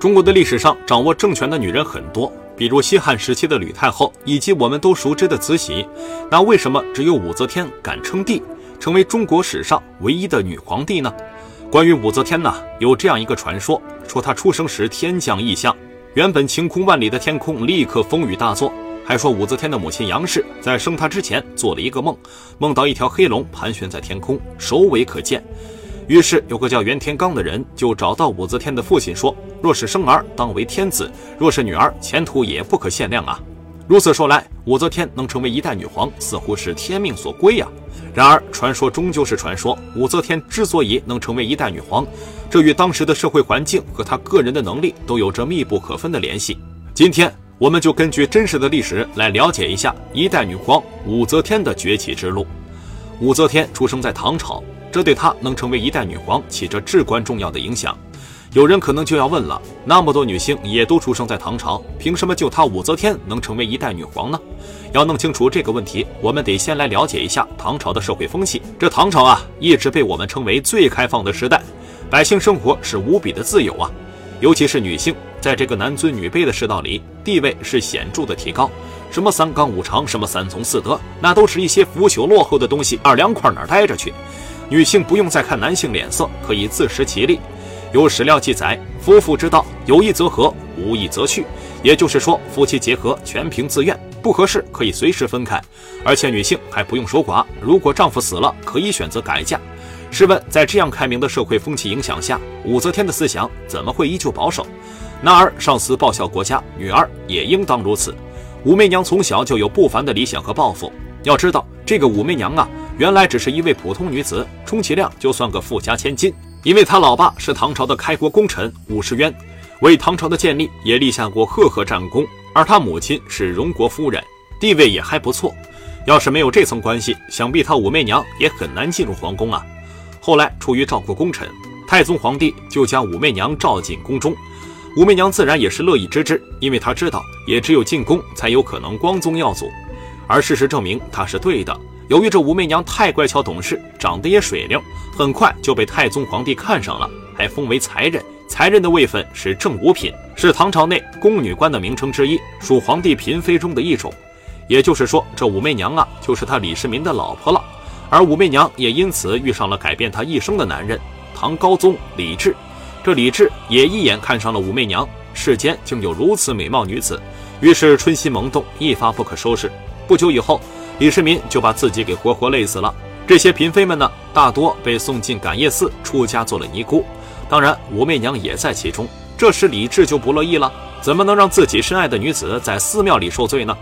中国的历史上掌握政权的女人很多，比如西汉时期的吕太后，以及我们都熟知的慈禧。那为什么只有武则天敢称帝，成为中国史上唯一的女皇帝呢？关于武则天呢，有这样一个传说，说她出生时天降异象，原本晴空万里的天空立刻风雨大作。还说武则天的母亲杨氏在生她之前做了一个梦，梦到一条黑龙盘旋在天空，首尾可见。于是有个叫袁天罡的人就找到武则天的父亲说：“若是生儿，当为天子；若是女儿，前途也不可限量啊。”如此说来，武则天能成为一代女皇，似乎是天命所归呀。然而，传说终究是传说。武则天之所以能成为一代女皇，这与当时的社会环境和她个人的能力都有着密不可分的联系。今天，我们就根据真实的历史来了解一下一代女皇武则天的崛起之路。武则天出生在唐朝。这对她能成为一代女皇起着至关重要的影响。有人可能就要问了：那么多女性也都出生在唐朝，凭什么就她武则天能成为一代女皇呢？要弄清楚这个问题，我们得先来了解一下唐朝的社会风气。这唐朝啊，一直被我们称为最开放的时代，百姓生活是无比的自由啊。尤其是女性，在这个男尊女卑的世道里，地位是显著的提高。什么三纲五常，什么三从四德，那都是一些腐朽落后的东西。二凉快哪待着去？女性不用再看男性脸色，可以自食其力。有史料记载，夫妇之道，有意则合，无意则去。也就是说，夫妻结合全凭自愿，不合适可以随时分开。而且女性还不用守寡，如果丈夫死了，可以选择改嫁。试问，在这样开明的社会风气影响下，武则天的思想怎么会依旧保守？男儿上司报效国家，女儿也应当如此。武媚娘从小就有不凡的理想和抱负。要知道，这个武媚娘啊。原来只是一位普通女子，充其量就算个富家千金。因为他老爸是唐朝的开国功臣武士渊，为唐朝的建立也立下过赫赫战功。而他母亲是荣国夫人，地位也还不错。要是没有这层关系，想必他武媚娘也很难进入皇宫啊。后来出于照顾功臣，太宗皇帝就将武媚娘召进宫中。武媚娘自然也是乐意之至，因为她知道，也只有进宫才有可能光宗耀祖。而事实证明，她是对的。由于这武媚娘太乖巧懂事，长得也水灵，很快就被太宗皇帝看上了，还封为才人。才人的位分是正五品，是唐朝内宫女官的名称之一，属皇帝嫔妃中的一种。也就是说，这武媚娘啊，就是他李世民的老婆了。而武媚娘也因此遇上了改变她一生的男人——唐高宗李治。这李治也一眼看上了武媚娘，世间竟有如此美貌女子，于是春心萌动，一发不可收拾。不久以后。李世民就把自己给活活累死了。这些嫔妃们呢，大多被送进感业寺出家做了尼姑，当然武媚娘也在其中。这时李治就不乐意了，怎么能让自己深爱的女子在寺庙里受罪呢？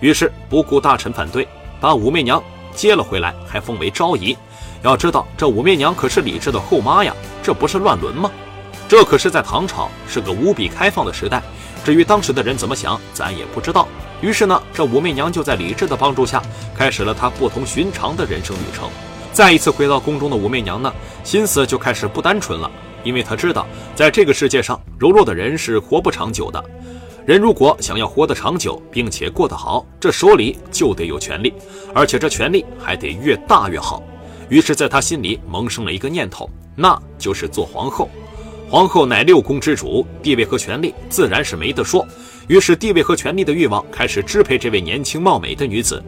于是不顾大臣反对，把武媚娘接了回来，还封为昭仪。要知道，这武媚娘可是李治的后妈呀，这不是乱伦吗？这可是在唐朝，是个无比开放的时代。至于当时的人怎么想，咱也不知道。于是呢，这武媚娘就在李治的帮助下，开始了她不同寻常的人生旅程。再一次回到宫中的武媚娘呢，心思就开始不单纯了，因为她知道，在这个世界上，柔弱的人是活不长久的。人如果想要活得长久，并且过得好，这手里就得有权力，而且这权力还得越大越好。于是，在她心里萌生了一个念头，那就是做皇后。皇后乃六宫之主，地位和权力自然是没得说。于是，地位和权力的欲望开始支配这位年轻貌美的女子。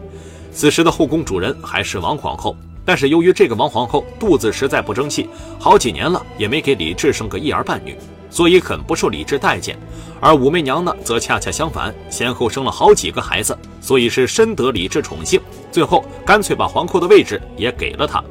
此时的后宫主人还是王皇后，但是由于这个王皇后肚子实在不争气，好几年了也没给李治生个一儿半女，所以很不受李治待见。而武媚娘呢，则恰恰相反，先后生了好几个孩子，所以是深得李治宠幸。最后，干脆把皇后的位置也给了她。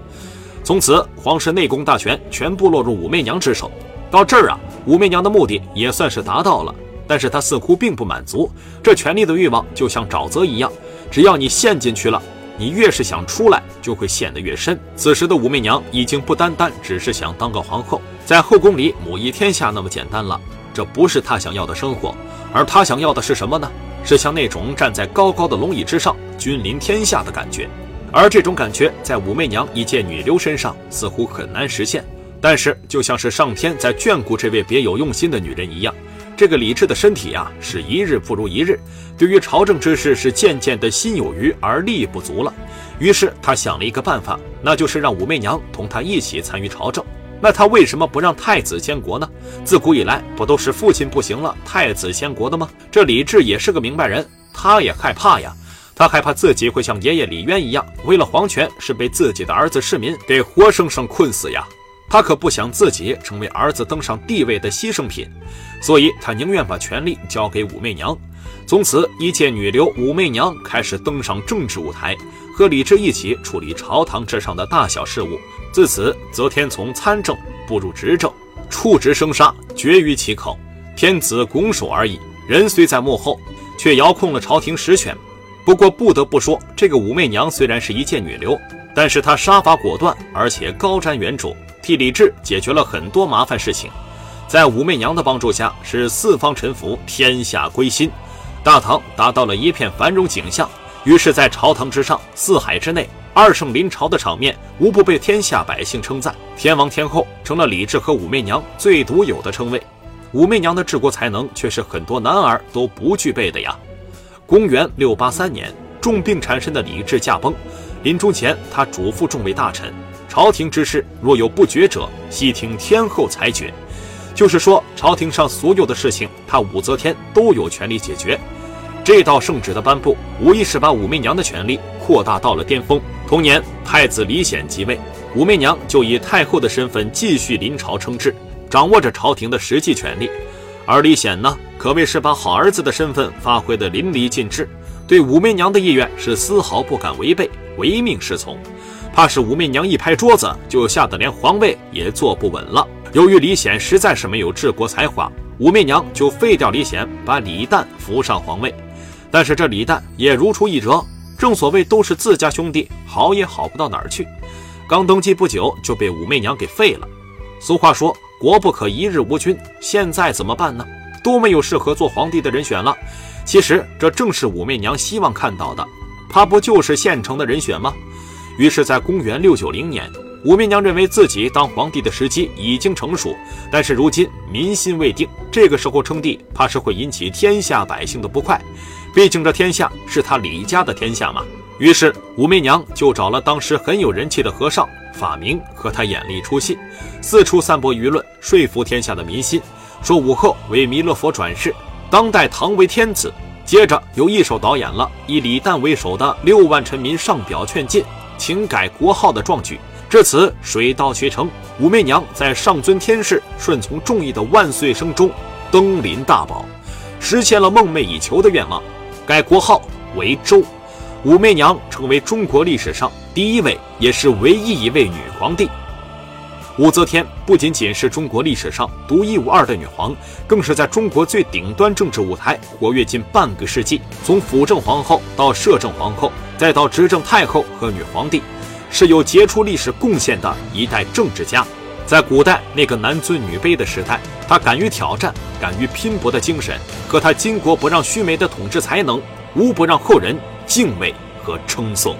从此，皇室内宫大权全部落入武媚娘之手。到这儿啊，武媚娘的目的也算是达到了，但是她似乎并不满足。这权力的欲望就像沼泽一样，只要你陷进去了，你越是想出来，就会陷得越深。此时的武媚娘已经不单单只是想当个皇后，在后宫里母仪天下那么简单了。这不是她想要的生活，而她想要的是什么呢？是像那种站在高高的龙椅之上，君临天下的感觉。而这种感觉在武媚娘一介女流身上似乎很难实现。但是，就像是上天在眷顾这位别有用心的女人一样，这个李治的身体啊，是一日不如一日，对于朝政之事是渐渐的心有余而力不足了。于是他想了一个办法，那就是让武媚娘同他一起参与朝政。那他为什么不让太子监国呢？自古以来不都是父亲不行了，太子监国的吗？这李治也是个明白人，他也害怕呀。他害怕自己会像爷爷李渊一样，为了皇权是被自己的儿子世民给活生生困死呀。他可不想自己成为儿子登上帝位的牺牲品，所以他宁愿把权力交给武媚娘。从此，一介女流武媚娘开始登上政治舞台，和李治一起处理朝堂之上的大小事务。自此，则天从参政步入执政，处职生杀绝于其口，天子拱手而已。人虽在幕后，却遥控了朝廷实权。不过，不得不说，这个武媚娘虽然是一介女流，但是他杀伐果断，而且高瞻远瞩。替李治解决了很多麻烦事情，在武媚娘的帮助下，使四方臣服，天下归心，大唐达到了一片繁荣景象。于是，在朝堂之上，四海之内，二圣临朝的场面无不被天下百姓称赞。天王天后成了李治和武媚娘最独有的称谓。武媚娘的治国才能却是很多男儿都不具备的呀。公元六八三年，重病缠身的李治驾崩，临终前，他嘱咐众位大臣。朝廷之事，若有不决者，悉听天后裁决。就是说，朝廷上所有的事情，他武则天都有权利解决。这道圣旨的颁布，无疑是把武媚娘的权力扩大到了巅峰。同年，太子李显即位，武媚娘就以太后的身份继续临朝称制，掌握着朝廷的实际权力。而李显呢，可谓是把好儿子的身份发挥得淋漓尽致，对武媚娘的意愿是丝毫不敢违背，唯命是从。怕是武媚娘一拍桌子，就吓得连皇位也坐不稳了。由于李显实在是没有治国才华，武媚娘就废掉李显，把李旦扶上皇位。但是这李旦也如出一辙，正所谓都是自家兄弟，好也好不到哪儿去。刚登基不久就被武媚娘给废了。俗话说，国不可一日无君。现在怎么办呢？都没有适合做皇帝的人选了。其实这正是武媚娘希望看到的，他不就是现成的人选吗？于是，在公元六九零年，武媚娘认为自己当皇帝的时机已经成熟，但是如今民心未定，这个时候称帝，怕是会引起天下百姓的不快。毕竟这天下是他李家的天下嘛。于是，武媚娘就找了当时很有人气的和尚法明和他演了一出戏，四处散播舆论，说服天下的民心，说武后为弥勒佛转世，当代唐为天子。接着由一手导演了以李旦为首的六万臣民上表劝进。请改国号的壮举，至此水到渠成。武媚娘在上尊天世、顺从众议的万岁声中登临大宝，实现了梦寐以求的愿望，改国号为周。武媚娘成为中国历史上第一位，也是唯一一位女皇帝。武则天不仅仅是中国历史上独一无二的女皇，更是在中国最顶端政治舞台活跃近半个世纪。从辅政皇后到摄政皇后，再到执政太后和女皇帝，是有杰出历史贡献的一代政治家。在古代那个男尊女卑的时代，她敢于挑战、敢于拼搏的精神，和她巾帼不让须眉的统治才能，无不让后人敬畏和称颂。